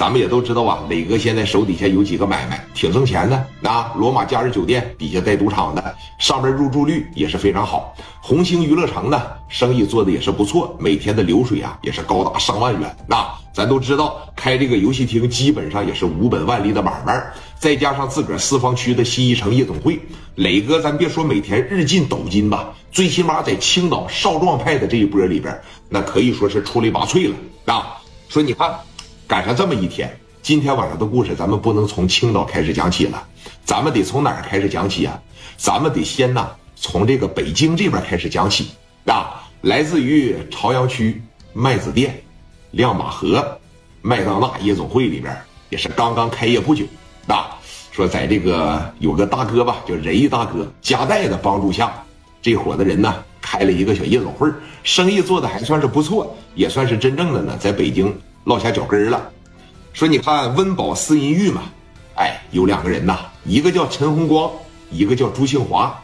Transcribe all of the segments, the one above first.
咱们也都知道啊，磊哥现在手底下有几个买卖挺挣钱的。那罗马假日酒店底下带赌场的，上面入住率也是非常好。红星娱乐城呢，生意做的也是不错，每天的流水啊也是高达上万元。那咱都知道，开这个游戏厅基本上也是无本万利的买卖。再加上自个儿四方区的新一城夜总会，磊哥咱别说每天日进斗金吧，最起码在青岛少壮派的这一波里边，那可以说是出类拔萃了啊。说你看。赶上这么一天，今天晚上的故事咱们不能从青岛开始讲起了，咱们得从哪儿开始讲起啊？咱们得先呐从这个北京这边开始讲起啊。来自于朝阳区麦子店、亮马河、麦当娜夜总会里边，也是刚刚开业不久啊。说在这个有个大哥吧，叫仁义大哥夹带的帮助下，这伙的人呢开了一个小夜总会，生意做的还算是不错，也算是真正的呢在北京。落下脚跟了，说你看温饱思淫欲嘛，哎，有两个人呐，一个叫陈红光，一个叫朱庆华，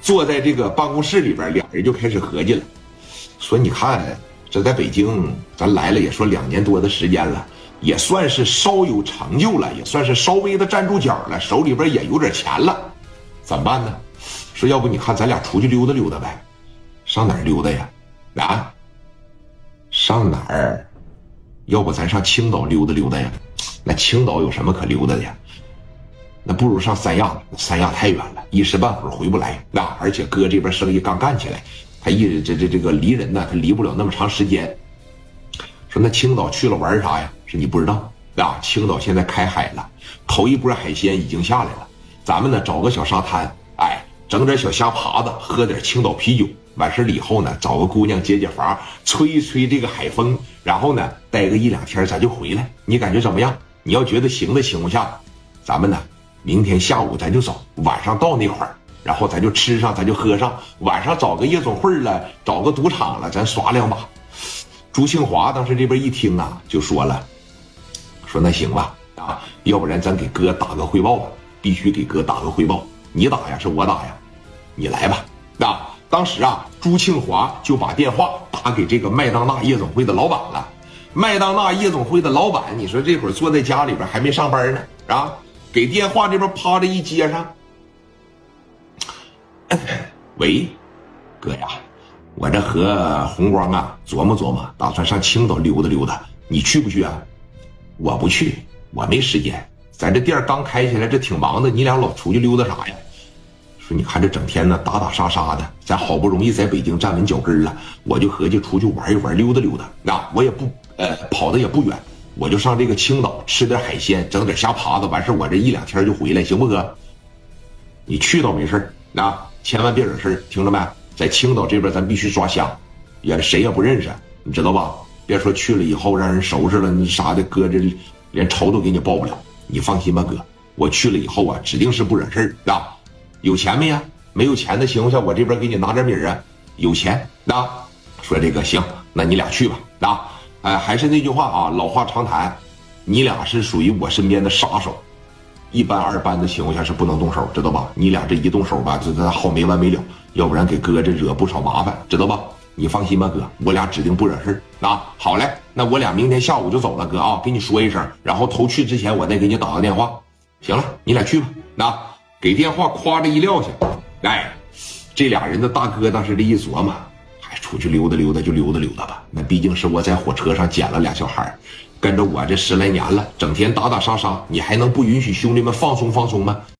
坐在这个办公室里边，俩人就开始合计了，说你看这在北京咱来了也说两年多的时间了，也算是稍有成就了，也算是稍微的站住脚了，手里边也有点钱了，怎么办呢？说要不你看咱俩出去溜达溜达呗，上哪儿溜达呀？啊，上哪儿？要不咱上青岛溜达溜达呀？那青岛有什么可溜达的呀？那不如上三亚，三亚太远了，一时半会儿回不来。那而且哥这边生意刚干起来，他一直这这这个离人呢，他离不了那么长时间。说那青岛去了玩啥呀？是你不知道啊？青岛现在开海了，头一波海鲜已经下来了。咱们呢找个小沙滩，哎，整点小虾爬子，喝点青岛啤酒。完事了以后呢，找个姑娘解解乏，吹一吹这个海风，然后呢，待个一两天咱就回来。你感觉怎么样？你要觉得行的情况下，咱们呢，明天下午咱就走，晚上到那块儿，然后咱就吃上，咱就喝上。晚上找个夜总会了，找个赌场了，咱耍两把。朱庆华当时这边一听啊，就说了，说那行吧，啊，要不然咱给哥打个汇报吧，必须给哥打个汇报。你打呀，是我打呀，你来吧，啊。当时啊，朱庆华就把电话打给这个麦当娜夜总会的老板了。麦当娜夜总会的老板，你说这会儿坐在家里边还没上班呢啊？给电话这边趴着一接上，喂，哥呀，我这和红光啊琢磨琢磨，打算上青岛溜达溜达，你去不去啊？我不去，我没时间，咱这店刚开起来，这挺忙的，你俩老出去溜达啥呀？你看这整天呢打打杀杀的，咱好不容易在北京站稳脚跟了，我就合计出去玩一玩，溜达溜达。那我也不呃跑的也不远，我就上这个青岛吃点海鲜，整点虾爬子，完事我这一两天就回来，行不哥？你去倒没事那千万别惹事听着没？在青岛这边咱必须抓瞎，也谁也不认识，你知道吧？别说去了以后让人收拾了那啥的，哥这连仇都给你报不了。你放心吧，哥，我去了以后啊，指定是不惹事啊。有钱没呀？没有钱的情况下，我这边给你拿点米啊。有钱那说这个行，那你俩去吧。啊，哎，还是那句话啊，老话常谈，你俩是属于我身边的杀手，一般二班的情况下是不能动手，知道吧？你俩这一动手吧，这这好没完没了，要不然给哥这惹不少麻烦，知道吧？你放心吧，哥，我俩指定不惹事啊，好嘞，那我俩明天下午就走了，哥啊，给你说一声，然后头去之前我再给你打个电话。行了，你俩去吧。那。给电话，夸着一撂下，哎，这俩人的大哥当时这一琢磨，还出去溜达溜达就溜达溜达吧。那毕竟是我在火车上捡了俩小孩跟着我这十来年了，整天打打杀杀，你还能不允许兄弟们放松放松吗？